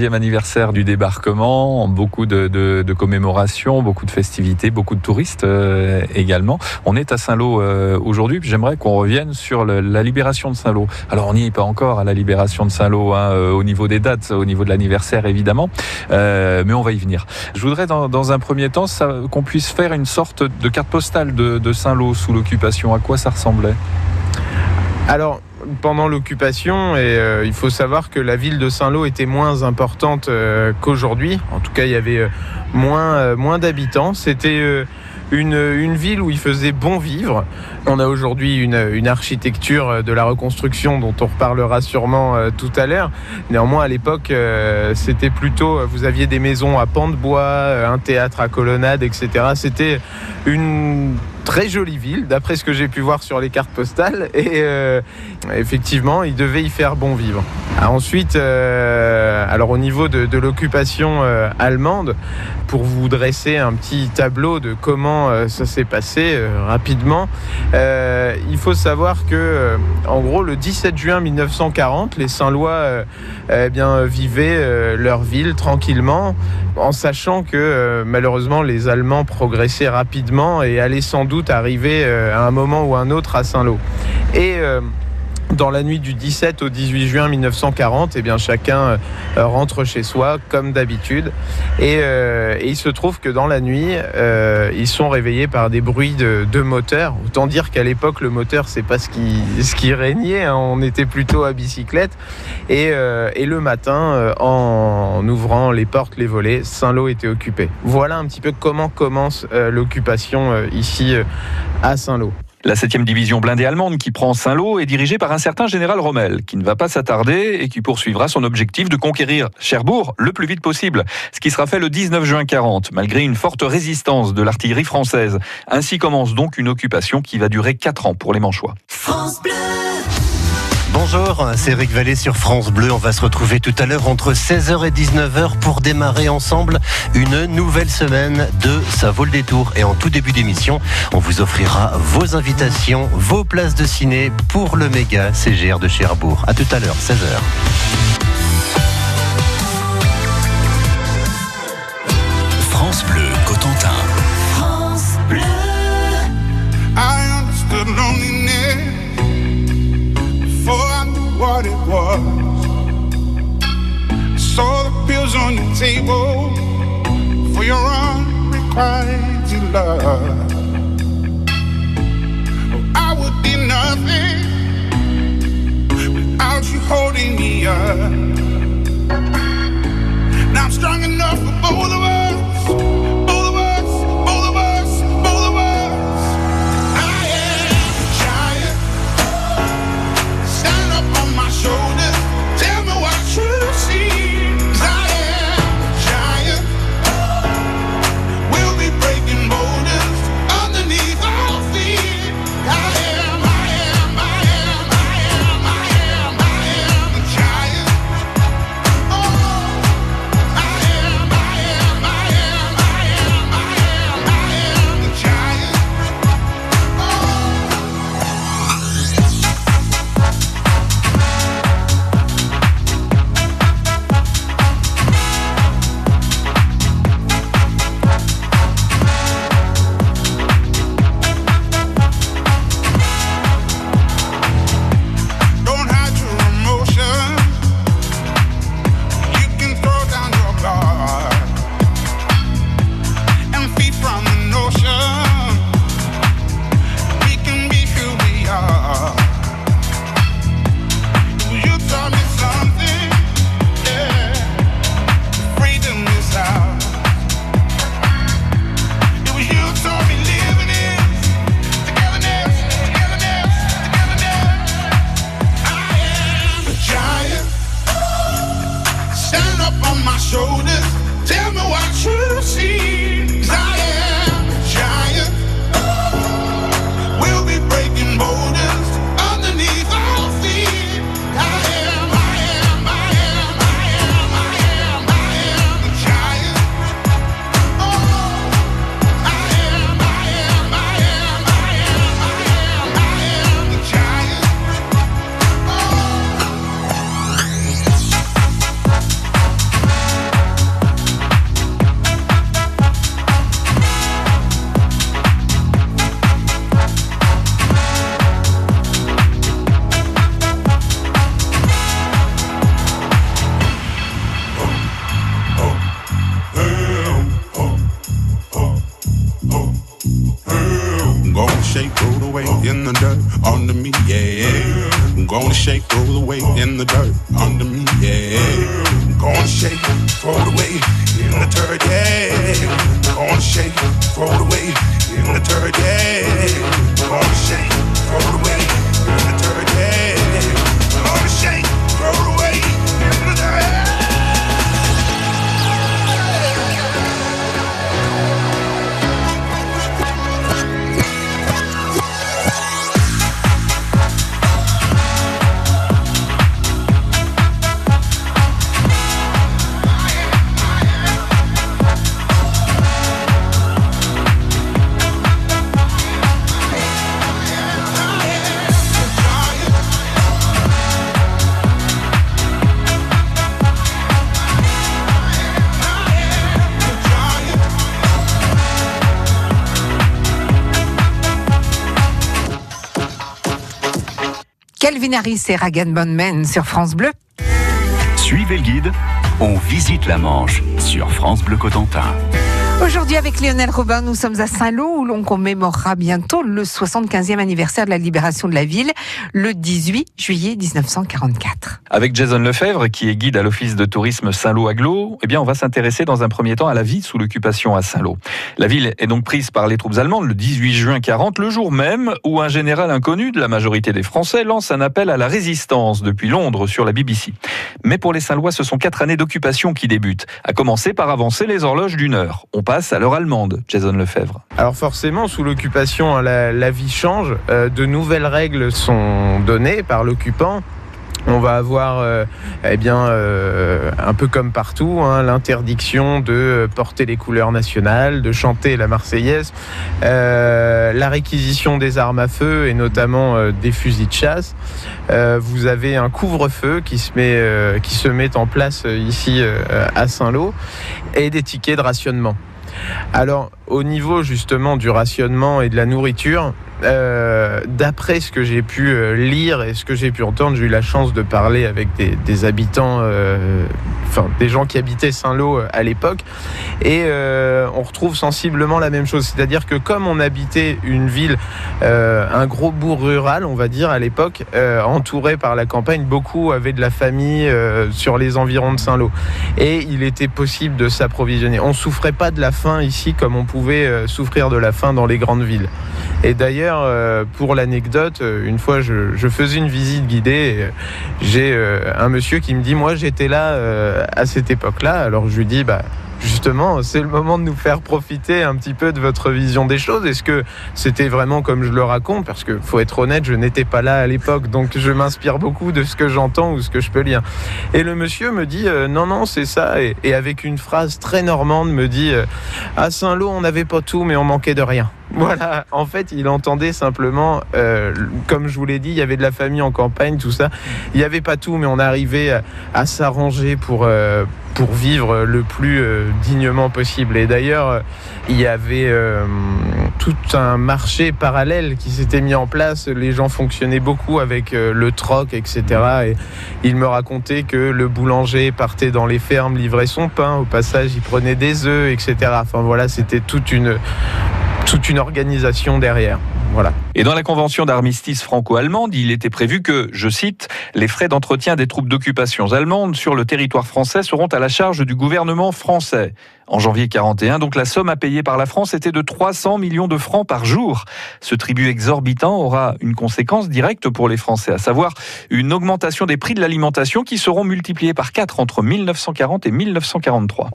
115e anniversaire du débarquement, beaucoup de, commémorations, beaucoup de festivités, beaucoup de touristes euh, également. On est à Saint-Lô euh, aujourd'hui, j'aimerais qu'on revienne sur la libération de Saint-Lô. Alors on n'y est pas encore à la libération de Saint-Lô, hein, euh, au niveau des dates, au niveau de l'anniversaire évidemment, mais on va y venir. Je voudrais dans, un premier temps qu'on puisse faire une sorte de carte postale de, de Saint-Lô sous l'occupation. À quoi ça ressemblait? Alors, pendant l'occupation, et euh, il faut savoir que la ville de Saint-Lô était moins importante euh, qu'aujourd'hui. En tout cas, il y avait euh, moins, moins d'habitants. C'était une, ville où il faisait bon vivre. On a aujourd'hui une, architecture de la reconstruction dont on reparlera sûrement tout à l'heure. Néanmoins, à l'époque, c'était plutôt, vous aviez des maisons à pans de bois, un théâtre à colonnade, etc. C'était une très jolie ville, d'après ce que j'ai pu voir sur les cartes postales. Et euh, effectivement, il devait y faire bon vivre. Ah, ensuite, euh, alors au niveau de, l'occupation euh, allemande, pour vous dresser un petit tableau de comment ça s'est passé rapidement, il faut savoir que, en gros, le 17 juin 1940, les Saint-Lois eh bien, vivaient leur ville tranquillement, en sachant que malheureusement les Allemands progressaient rapidement et allaient sans doute arriver euh, à un moment ou un autre à Saint-Lô. Et euh, dans la nuit du 17 au 18 juin 1940, eh bien, chacun euh, rentre chez soi comme d'habitude. Et, il se trouve que dans la nuit, ils sont réveillés par des bruits de, de moteurs. Autant dire qu'à l'époque, le moteur, c'est pas ce qui, ce qui régnait. Hein. On était plutôt à bicyclette. Et, et le matin, en ouvrant les portes, les volets, Saint-Lô était occupé. Voilà un petit peu comment commence l'occupation ici à Saint-Lô. La 7e division blindée allemande qui prend Saint-Lô est dirigée par un certain général Rommel, qui ne va pas s'attarder et qui poursuivra son objectif de conquérir Cherbourg le plus vite possible, ce qui sera fait le 19 juin 40, malgré une forte résistance de l'artillerie française. Ainsi commence donc une occupation qui va durer 4 ans pour les Manchois. Bonjour, c'est Eric Vallée sur France Bleu. On va se retrouver tout à l'heure entre 16h et 19h pour démarrer ensemble une nouvelle semaine de Ça vaut le détour. Et en tout début d'émission, on vous offrira vos invitations, vos places de ciné pour le méga CGR de Cherbourg. A tout à l'heure, 16h. What it was. I saw the pills on your table for your unrequited love. Oh, I would be nothing without you holding me up. Now I'm strong enough for both of us. shoulders. Tell me what you see. shake, throw the weight in the dirt under me, yeah. yeah. Gonna shake, throw the weight in the dirt under me, yeah. Gonna shake, throw the weight in the dirt, yeah. Gonna shake, throw the weight in the dirt, yeah. Gonna shake, throw the weight. Calvin Harris et Ragan Bonman sur France Bleu. Suivez le guide, on visite la Manche sur France Bleu Cotentin. Avec Lionel Robin, nous sommes à Saint-Lô où l'on commémorera bientôt le 75e anniversaire de la libération de la ville, le 18 juillet 1944. Avec Jason Lefebvre, qui est guide à l'Office de tourisme Saint-Lô-Aglo, eh bien, on va s'intéresser dans un premier temps à la vie sous l'occupation à Saint-Lô. La ville est donc prise par les troupes allemandes le 18 juin 40, le jour même où un général inconnu de la majorité des Français lance un appel à la résistance depuis Londres sur la BBC. Mais pour les Saint-Lois, ce sont quatre années d'occupation qui débutent, à commencer par avancer les horloges d'une heure. On passe à l'heure allemande, Jason Lefebvre. Alors forcément, sous l'occupation, hein, la, vie change. Euh, de nouvelles règles sont données par l'occupant. On va avoir, euh, eh bien, euh, un peu comme partout, hein, l'interdiction de porter les couleurs nationales, de chanter la Marseillaise, la réquisition des armes à feu et notamment des fusils de chasse. Vous avez un couvre-feu qui se met, qui se met en place ici à Saint-Lô et des tickets de rationnement. Alors, au niveau justement du rationnement et de la nourriture, euh, d'après ce que j'ai pu euh, lire et ce que j'ai pu entendre, j'ai eu la chance de parler avec des, habitants, euh, enfin des gens qui habitaient Saint-Lô à l'époque, et on retrouve sensiblement la même chose. C'est-à-dire que comme on habitait une ville, un gros bourg rural, on va dire à l'époque, entouré par la campagne, beaucoup avaient de la famille sur les environs de Saint-Lô, et il était possible de s'approvisionner. On souffrait pas de la faim ici comme on pouvait euh, souffrir de la faim dans les grandes villes. Et d'ailleurs, euh, pour l'anecdote, euh, une fois, je, je faisais une visite guidée. J'ai un monsieur qui me dit, moi, j'étais là à cette époque-là. Alors je lui dis, bah. Justement, c'est le moment de nous faire profiter un petit peu de votre vision des choses. Est-ce que c'était vraiment comme je le raconte? Parce que faut être honnête, je n'étais pas là à l'époque, donc je m'inspire beaucoup de ce que j'entends ou ce que je peux lire. Et le monsieur me dit euh, non, non, c'est ça. Et, avec une phrase très normande, me dit euh, à Saint-Lô, on n'avait pas tout, mais on manquait de rien. Voilà, en fait, il entendait simplement, euh, comme je vous l'ai dit, il y avait de la famille en campagne, tout ça. Il n'y avait pas tout, mais on arrivait à, à s'arranger pour, euh, pour vivre le plus euh, dignement possible. Et d'ailleurs, il y avait euh, tout un marché parallèle qui s'était mis en place. Les gens fonctionnaient beaucoup avec euh, le troc, etc. Et il me racontait que le boulanger partait dans les fermes livrer son pain. Au passage, il prenait des œufs, etc. Enfin voilà, c'était toute une toute une organisation derrière. Voilà. Et dans la convention d'armistice franco-allemande, il était prévu que, je cite, les frais d'entretien des troupes d'occupation allemandes sur le territoire français seront à la charge du gouvernement français. En janvier 41, donc la somme à payer par la France était de 300 millions de francs par jour. Ce tribut exorbitant aura une conséquence directe pour les Français, à savoir une augmentation des prix de l'alimentation qui seront multipliés par 4 entre 1940 et 1943.